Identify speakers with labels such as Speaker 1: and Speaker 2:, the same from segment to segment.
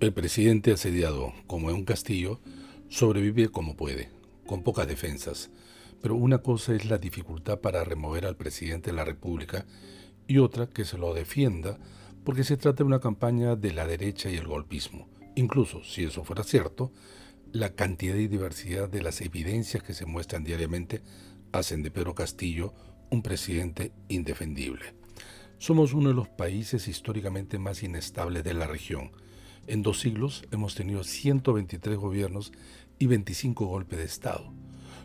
Speaker 1: El presidente asediado, como en un castillo, sobrevive como puede, con pocas defensas. Pero una cosa es la dificultad para remover al presidente de la República y otra que se lo defienda porque se trata de una campaña de la derecha y el golpismo. Incluso, si eso fuera cierto, la cantidad y diversidad de las evidencias que se muestran diariamente hacen de Pedro Castillo un presidente indefendible. Somos uno de los países históricamente más inestables de la región en dos siglos hemos tenido 123 gobiernos y 25 golpes de Estado.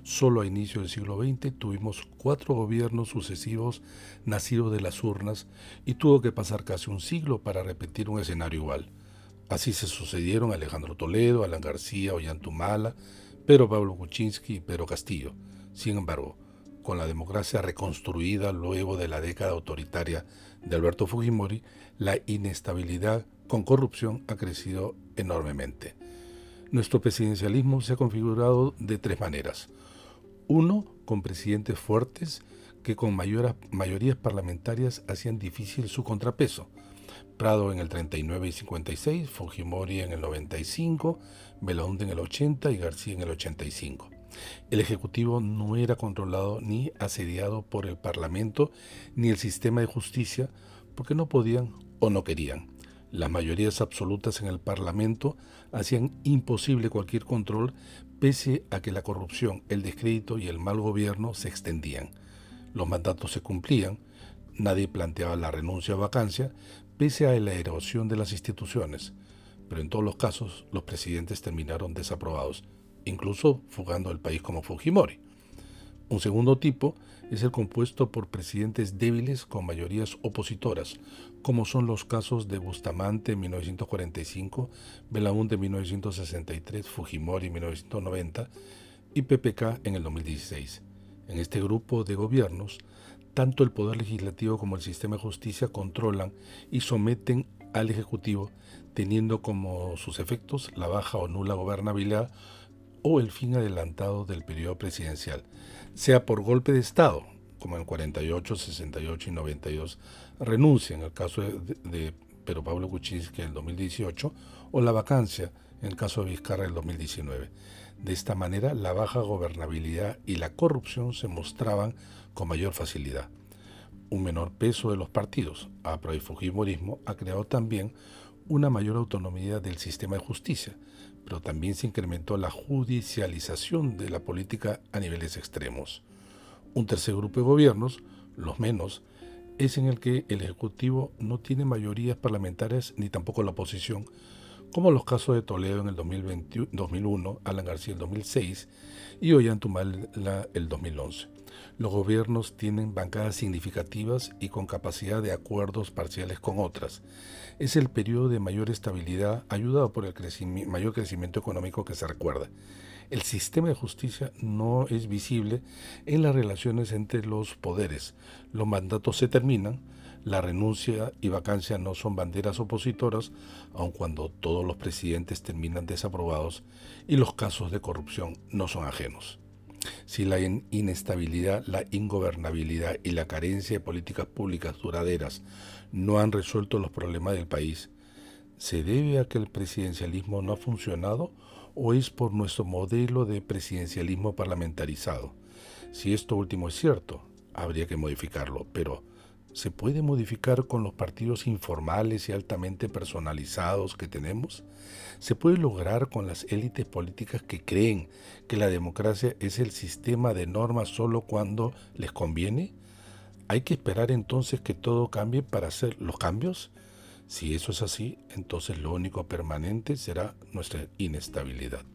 Speaker 1: Solo a inicio del siglo XX tuvimos cuatro gobiernos sucesivos nacidos de las urnas y tuvo que pasar casi un siglo para repetir un escenario igual. Así se sucedieron Alejandro Toledo, Alan García, Ollantumala, Pedro Pablo Kuczynski y Pedro Castillo. Sin embargo, con la democracia reconstruida luego de la década autoritaria de Alberto Fujimori, la inestabilidad con corrupción ha crecido enormemente. Nuestro presidencialismo se ha configurado de tres maneras. Uno, con presidentes fuertes que con mayorías parlamentarias hacían difícil su contrapeso. Prado en el 39 y 56, Fujimori en el 95, Belaunde en el 80 y García en el 85. El Ejecutivo no era controlado ni asediado por el Parlamento ni el sistema de justicia porque no podían o no querían. Las mayorías absolutas en el Parlamento hacían imposible cualquier control pese a que la corrupción, el descrédito y el mal gobierno se extendían. Los mandatos se cumplían, nadie planteaba la renuncia o vacancia, pese a la erosión de las instituciones, pero en todos los casos los presidentes terminaron desaprobados, incluso fugando del país como Fujimori. Un segundo tipo es el compuesto por presidentes débiles con mayorías opositoras, como son los casos de Bustamante en 1945, Belaúnde en 1963, Fujimori en 1990 y PPK en el 2016. En este grupo de gobiernos, tanto el Poder Legislativo como el sistema de justicia controlan y someten al Ejecutivo, teniendo como sus efectos la baja o nula gobernabilidad o el fin adelantado del periodo presidencial, sea por golpe de Estado, como en 48, 68 y 92, renuncia en el caso de, de Pedro Pablo Kuczynski en el 2018, o la vacancia en el caso de Vizcarra en el 2019. De esta manera, la baja gobernabilidad y la corrupción se mostraban con mayor facilidad. Un menor peso de los partidos, APRA y Fujimorismo, ha creado también una mayor autonomía del sistema de justicia, pero también se incrementó la judicialización de la política a niveles extremos. Un tercer grupo de gobiernos, los menos, es en el que el Ejecutivo no tiene mayorías parlamentarias ni tampoco la oposición, como los casos de Toledo en el 2001, Alan García en el 2006 y Ollantumal en el 2011. Los gobiernos tienen bancadas significativas y con capacidad de acuerdos parciales con otras. Es el periodo de mayor estabilidad ayudado por el mayor crecimiento económico que se recuerda. El sistema de justicia no es visible en las relaciones entre los poderes. Los mandatos se terminan, la renuncia y vacancia no son banderas opositoras, aun cuando todos los presidentes terminan desaprobados y los casos de corrupción no son ajenos. Si la inestabilidad, la ingobernabilidad y la carencia de políticas públicas duraderas no han resuelto los problemas del país, ¿se debe a que el presidencialismo no ha funcionado o es por nuestro modelo de presidencialismo parlamentarizado? Si esto último es cierto, habría que modificarlo, pero ¿se puede modificar con los partidos informales y altamente personalizados que tenemos? ¿Se puede lograr con las élites políticas que creen que la democracia es el sistema de normas solo cuando les conviene? ¿Hay que esperar entonces que todo cambie para hacer los cambios? Si eso es así, entonces lo único permanente será nuestra inestabilidad.